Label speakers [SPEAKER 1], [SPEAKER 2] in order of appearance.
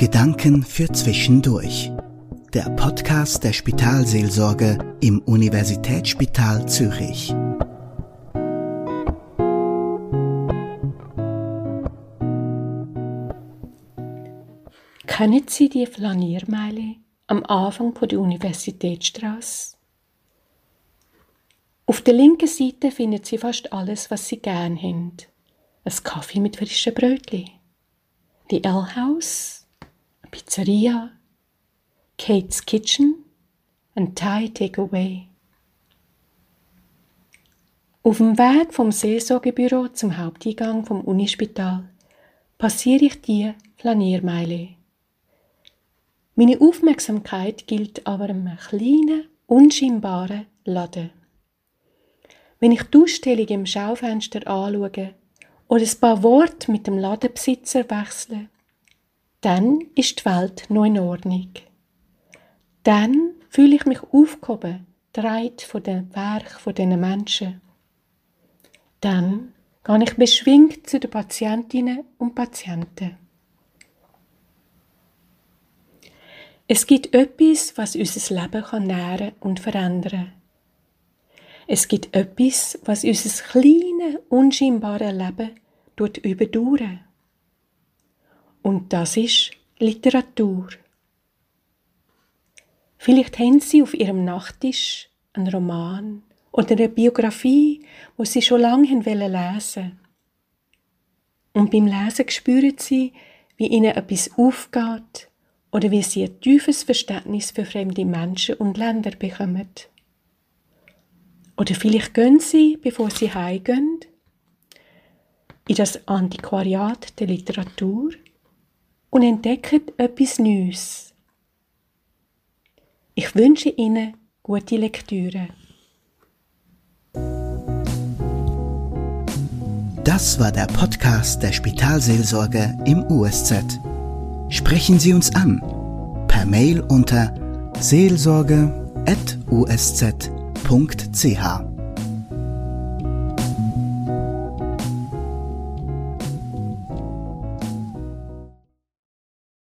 [SPEAKER 1] Gedanken für Zwischendurch. Der Podcast der Spitalseelsorge im Universitätsspital Zürich.
[SPEAKER 2] Kennen Sie die Flaniermeile am Anfang der Universitätsstraße? Auf der linken Seite finden Sie fast alles, was Sie gern haben. Ein Kaffee mit frischen Brötchen, die L-House, Pizzeria, Kate's Kitchen, ein Thai Takeaway. Auf dem Weg vom Seelsorgebüro zum Haupteingang vom Unispital passiere ich die Flaniermeile. Meine Aufmerksamkeit gilt aber einem kleinen, unscheinbaren Laden. Wenn ich die Ausstellung im Schaufenster anschaue oder ein paar Worte mit dem Ladenbesitzer wechsle, dann ist die Welt noch in Ordnung. Dann fühle ich mich aufgehoben, dreit von dem Werk von diesen Menschen. Dann gehe ich beschwingt zu den Patientinnen und Patienten. Es gibt etwas, was unser Leben kann nähren und verändern. Es gibt etwas, was unser kleines, unscheinbares Leben überdauern. Und das ist Literatur. Vielleicht haben Sie auf Ihrem Nachttisch einen Roman oder eine Biografie, wo Sie schon lange lesen wollten. Und beim Lesen spüren Sie, wie Ihnen etwas aufgeht oder wie sie ein tiefes Verständnis für fremde Menschen und Länder bekommen. Oder vielleicht gehen sie, bevor sie heimgehen, in das Antiquariat der Literatur und entdecken etwas Neues. Ich wünsche Ihnen gute Lektüre.
[SPEAKER 1] Das war der Podcast der Spitalseelsorge im USZ sprechen Sie uns an per Mail unter seelsorge.usz.ch.